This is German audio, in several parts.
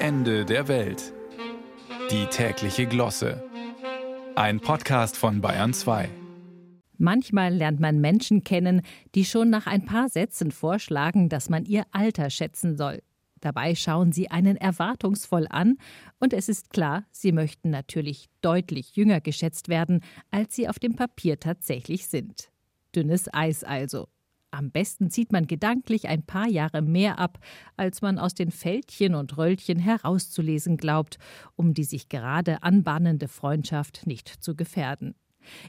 Ende der Welt. Die tägliche Glosse. Ein Podcast von Bayern 2. Manchmal lernt man Menschen kennen, die schon nach ein paar Sätzen vorschlagen, dass man ihr Alter schätzen soll. Dabei schauen sie einen erwartungsvoll an, und es ist klar, sie möchten natürlich deutlich jünger geschätzt werden, als sie auf dem Papier tatsächlich sind. Dünnes Eis also. Am besten zieht man gedanklich ein paar Jahre mehr ab, als man aus den Fältchen und Röllchen herauszulesen glaubt, um die sich gerade anbahnende Freundschaft nicht zu gefährden.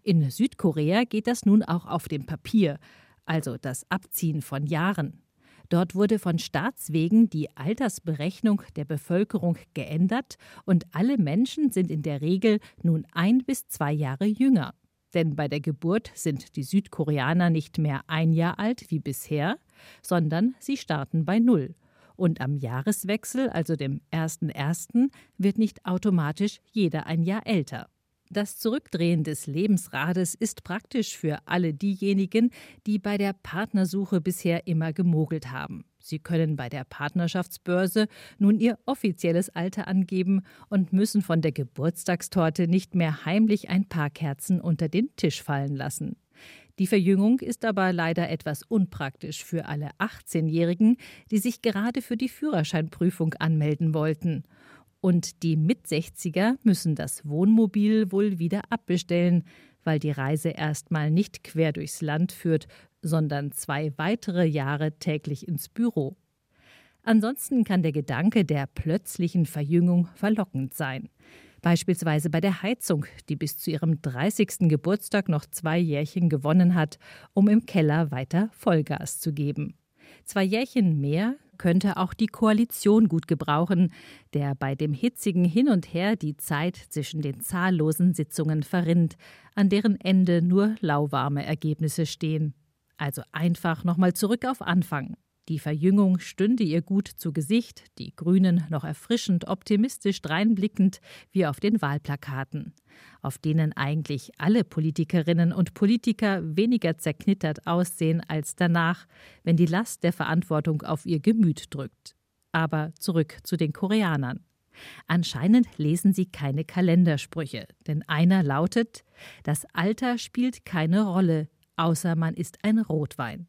In Südkorea geht das nun auch auf dem Papier, also das Abziehen von Jahren. Dort wurde von Staatswegen die Altersberechnung der Bevölkerung geändert und alle Menschen sind in der Regel nun ein bis zwei Jahre jünger. Denn bei der Geburt sind die Südkoreaner nicht mehr ein Jahr alt wie bisher, sondern sie starten bei Null. Und am Jahreswechsel, also dem 1.1., wird nicht automatisch jeder ein Jahr älter. Das Zurückdrehen des Lebensrades ist praktisch für alle diejenigen, die bei der Partnersuche bisher immer gemogelt haben. Sie können bei der Partnerschaftsbörse nun ihr offizielles Alter angeben und müssen von der Geburtstagstorte nicht mehr heimlich ein paar Kerzen unter den Tisch fallen lassen. Die Verjüngung ist aber leider etwas unpraktisch für alle 18-Jährigen, die sich gerade für die Führerscheinprüfung anmelden wollten. Und die Mit-60er müssen das Wohnmobil wohl wieder abbestellen, weil die Reise erstmal nicht quer durchs Land führt, sondern zwei weitere Jahre täglich ins Büro. Ansonsten kann der Gedanke der plötzlichen Verjüngung verlockend sein. Beispielsweise bei der Heizung, die bis zu ihrem 30. Geburtstag noch zwei Jährchen gewonnen hat, um im Keller weiter Vollgas zu geben. Zwei Jährchen mehr könnte auch die Koalition gut gebrauchen, der bei dem hitzigen Hin und Her die Zeit zwischen den zahllosen Sitzungen verrinnt, an deren Ende nur lauwarme Ergebnisse stehen. Also einfach nochmal zurück auf Anfang. Die Verjüngung stünde ihr gut zu Gesicht, die Grünen noch erfrischend optimistisch dreinblickend wie auf den Wahlplakaten, auf denen eigentlich alle Politikerinnen und Politiker weniger zerknittert aussehen als danach, wenn die Last der Verantwortung auf ihr Gemüt drückt. Aber zurück zu den Koreanern. Anscheinend lesen sie keine Kalendersprüche, denn einer lautet Das Alter spielt keine Rolle, außer man ist ein Rotwein.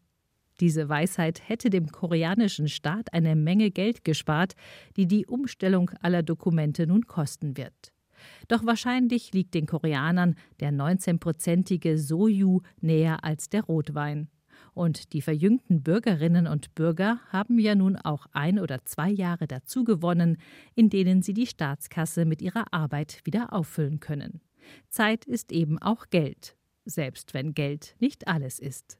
Diese Weisheit hätte dem koreanischen Staat eine Menge Geld gespart, die die Umstellung aller Dokumente nun kosten wird. Doch wahrscheinlich liegt den Koreanern der 19-prozentige Soju näher als der Rotwein. Und die verjüngten Bürgerinnen und Bürger haben ja nun auch ein oder zwei Jahre dazu gewonnen, in denen sie die Staatskasse mit ihrer Arbeit wieder auffüllen können. Zeit ist eben auch Geld, selbst wenn Geld nicht alles ist.